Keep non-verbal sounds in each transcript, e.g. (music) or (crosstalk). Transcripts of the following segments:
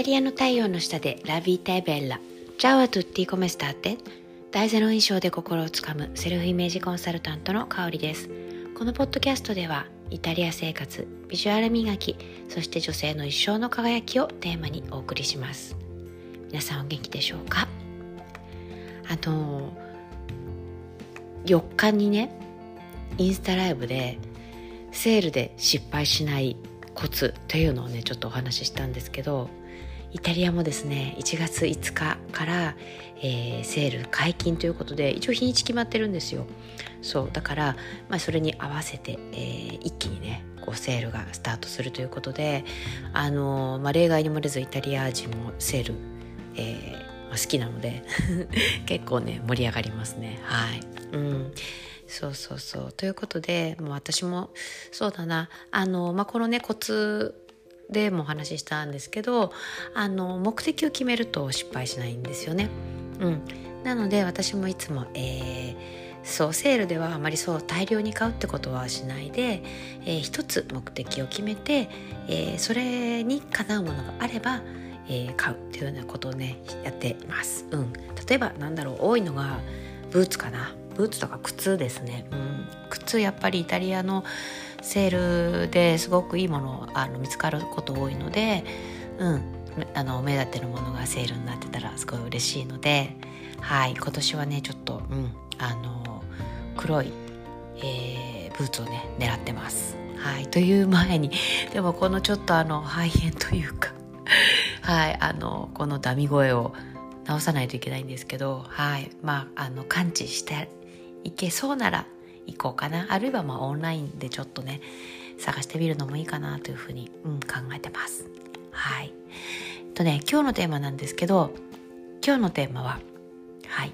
タリアの太陽の下でラビータエベッラ。チャオアトゥッティコメスターテ。大ゼロ印象で心をつかむセルフイメージコンサルタントの香りです。このポッドキャストでは、イタリア生活、ビジュアル磨き、そして女性の一生の輝きをテーマにお送りします。皆さんお元気でしょうか？あの4日にね、インスタライブでセールで失敗しないコツというのをねちょっとお話ししたんですけどイタリアもですね1月5日から、えー、セール解禁ということで一応日にち決まってるんですよ。そうだから、まあ、それに合わせて、えー、一気にねこうセールがスタートするということであのー、まあ、例外に漏れずイタリア人もセール、えまあ、好きなので (laughs) 結構ね盛り上がりますね。はい。うん。そうそうそう。ということでもう私もそうだな。あの、まあ、このねコツでもお話ししたんですけどあの目的を決めると失敗しないんですよね。うん、なので私もいつも、えー、そうセールではあまりそう大量に買うってことはしないで、えー、一つ目的を決めて、えー、それにかなうものがあれば、えー、買うっていうようなことをねやってます。うん、例えばなんだろう多いのがブーツかな。ブーツとか靴ですね、うん、靴やっぱりイタリアのセールですごくいいものあの見つかること多いので、うん、あの目立ってるものがセールになってたらすごい嬉しいのではい。今年はねちょっと、うん、あの黒い、えー、ブーツをね狙ってます。はい、という前に (laughs) でもこのちょっとあの肺炎というか (laughs) はい。あのこのダミ声を直さないといけないんですけどはい。まああの感知して行けそうなら行こうかな。あるいはまあオンラインでちょっとね探してみるのもいいかなというふうに、うん、考えてます。はい。とね今日のテーマなんですけど今日のテーマははい。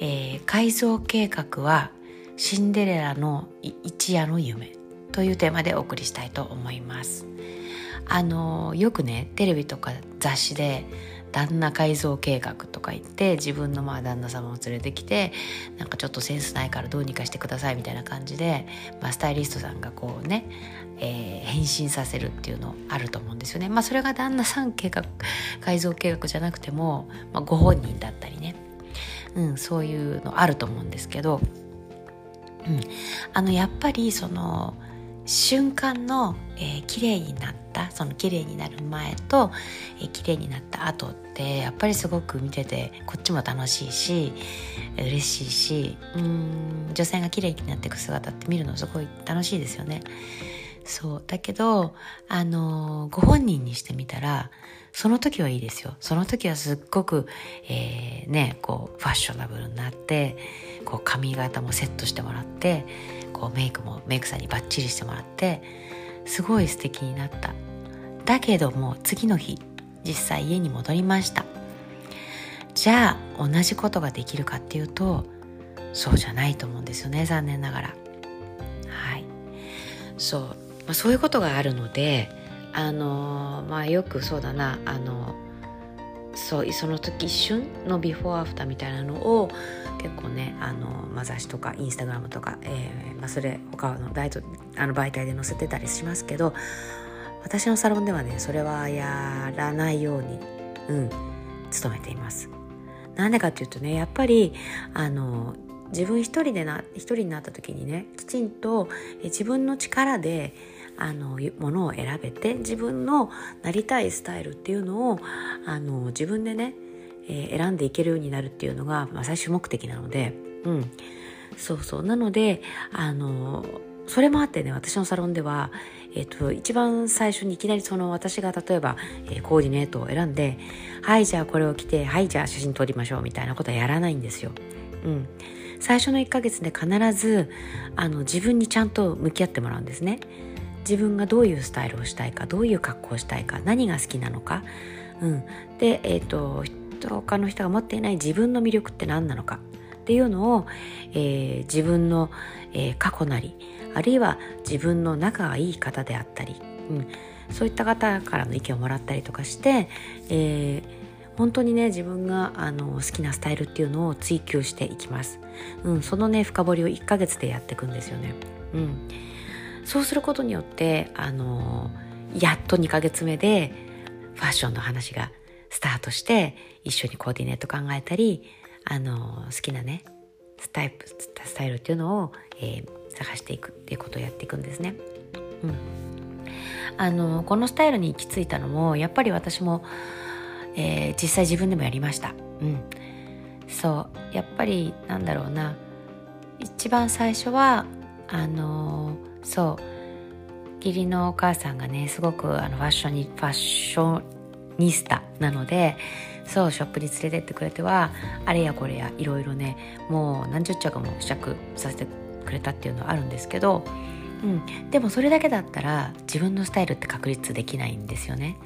えー、改造計画はシンデレラの一夜の夢というテーマでお送りしたいと思います。あのよくねテレビとか雑誌で旦那改造計画とか言って自分のまあ旦那様を連れてきてなんかちょっとセンスないからどうにかしてくださいみたいな感じで、まあ、スタイリストさんがこうね、えー、変身させるっていうのあると思うんですよね。まあ、それが旦那さん計画改造計画じゃなくても、まあ、ご本人だったりね、うん、そういうのあると思うんですけど、うん、あのやっぱりその瞬間の、えー、綺麗になったその綺麗になる前と、えー、綺麗になった後ってやっぱりすごく見ててこっちも楽しいし嬉しいしうん女性が綺麗になっていく姿って見るのすごい楽しいですよね。そうだけどあのご本人にしてみたらその時はいいですよその時はすっごく、えー、ねこうファッショナブルになってこう髪型もセットしてもらってこうメイクもメイクさんにバッチリしてもらってすごい素敵になった。だけども次の日実際家に戻りました。じゃあ同じことができるかっていうとそうじゃないと思うんですよね残念ながら。はい。そう、まあ、そういうことがあるのであのー、まあよくそうだなあのそうその時一瞬のビフォーアフターみたいなのを結構ねあの、まあ、雑誌とかインスタグラムとか、えーまあ、それ他のライトあの媒体で載せてたりしますけど私のサロンではねそれはやらないように、うん、努めています。なんでかっていうとねやっぱりあの自分一人でな一人になった時にねきちんと自分の力であのものを選べて自分のなりたいスタイルっていうのをあの自分でねえー、選んでいけるようになるっていうのが、まあ、最終目的なので、うん。そうそう。なので、あの、それもあってね、私のサロンでは、えっ、ー、と、一番最初にいきなりその私が例えば、えー、コーディネートを選んで、はい、じゃあこれを着て、はい、じゃあ写真撮りましょうみたいなことはやらないんですよ。うん。最初の1ヶ月で必ず、あの、自分にちゃんと向き合ってもらうんですね。自分がどういうスタイルをしたいか、どういう格好をしたいか、何が好きなのか。うん。で、えっ、ー、と、他の人が持っていない自分の魅力って何なのか。っていうのを、えー、自分の、えー、過去なりあるいは自分の仲がいい方であったり、うん、そういった方からの意見をもらったりとかして、えー、本当にね自分があの好きなスタイルっていうのを追求していきます、うん、そのね深掘りを1ヶ月でやっていくんですよね、うん、そうすることによってあのやっと2ヶ月目でファッションの話がスタートして一緒にコーディネート考えたりあの好きなねスタイプスタイルっていうのを、えー、探していくっていうことをやっていくんですね。うん、あのこのスタイルに行き着いたのもやっぱり私も、えー、実際自分でもやりました。うん、そうやっぱりなんだろうな一番最初はあのそう義理のお母さんがねすごくあのファッションにファッショニスタなのでそうショップに連れてってくれてはあれやこれやいろいろねもう何十着も試着させてくれたっていうのはあるんですけど、うん、でもそれだけだったら自分のスタイルって確立できないんですよね。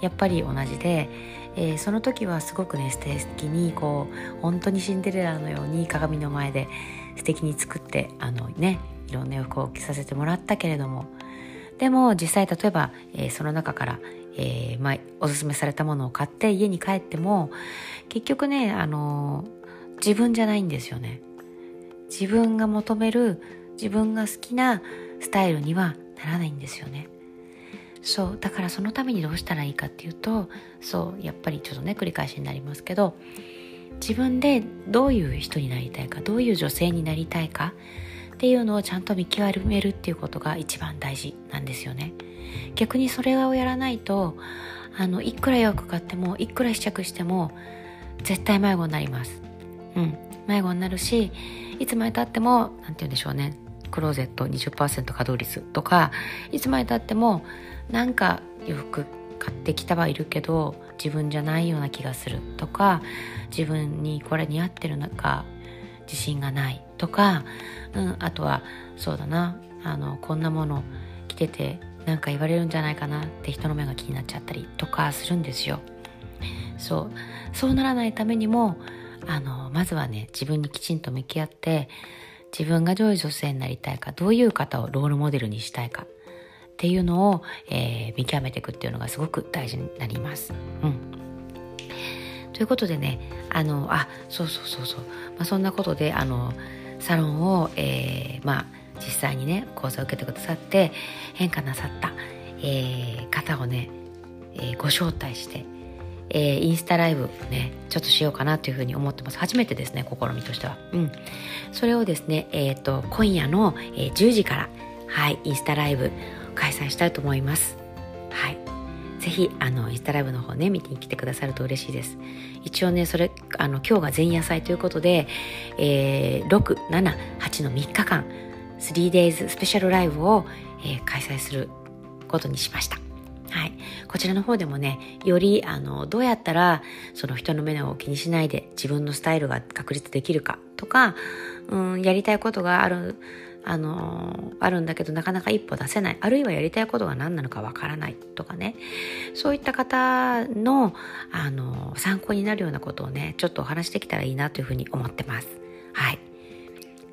やっぱり同じで、えー、その時はすごくね素敵にこう本当にシンデレラのように鏡の前で素敵に作ってあのねいろんな洋服を着させてもらったけれどもでも実際例えば、えー、その中から、えーまあ、おすすめされたものを買って家に帰っても結局ね、あのー、自分じゃないんですよね。自分が求める自分が好きなスタイルにはならないんですよね。そうだからそのためにどうしたらいいかっていうとそうやっぱりちょっとね繰り返しになりますけど自分でどういう人になりたいかどういう女性になりたいかっていうのをちゃんと見極めるっていうことが一番大事なんですよね。逆にそれをやらないとあのいくら洋服買ってもいくら試着しても絶対迷子になります。うん。迷子になるしいつまでたっても何て言うんでしょうね。クローゼット20%稼働率とかいつまでたってもなんか洋服買ってきたはいるけど自分じゃないような気がするとか自分にこれ似合ってるのか自信がないとか、うん、あとはそうだなあのこんなもの着ててなんか言われるんじゃないかなって人の目が気になっちゃったりとかするんですよ。そうそうならないためにもあのまずはね自分にきちんと向き合って自分がどういう女性になりたいかどういう方をロールモデルにしたいかっていうのを、えー、見極めていくっていうのがすごく大事になります。うんということでねあのあそうそうそうそう、まあ、そんなことであのサロンを、えー、まあ実際にね講座を受けてくださって変化なさった、えー、方をね、えー、ご招待して、えー、インスタライブねちょっとしようかなというふうに思ってます。初めてですね試みとしては。うん。それをですねえっ、と今夜の、え、10時からはいインスタライブ開催したいと思います。ぜひあのインスタライブの方ね見てに来てくださると嬉しいです一応ねそれあの今日が前夜祭ということで、えー、678の3日間 3days スペシャルライブを、えー、開催することにしましたはい。こちらの方でもね、より、あの、どうやったら、その人の目を気にしないで自分のスタイルが確立できるかとか、うん、やりたいことがあるあのあるんだけどなかなか一歩出せない。あるいはやりたいことが何なのかわからない。とかね。そういった方のあの参考になるようなことをねちょっとお話しできたらいいなというふうに思ってます。はい。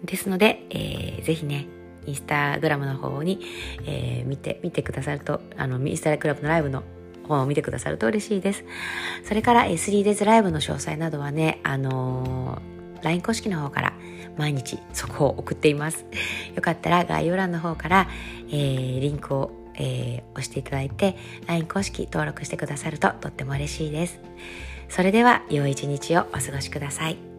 ですので、えー、ぜひねインスタグラムの方に、えー、見て見てくださるとあのインスタグラムのライブの方を見てくださると嬉しいです。それから 3days ライブの詳細などはねあのー、LINE 公式の方から毎日そこを送っています。よかったら概要欄の方から、えー、リンクを、えー、押していただいて LINE 公式登録してくださるととっても嬉しいです。それでは良い一日をお過ごしください。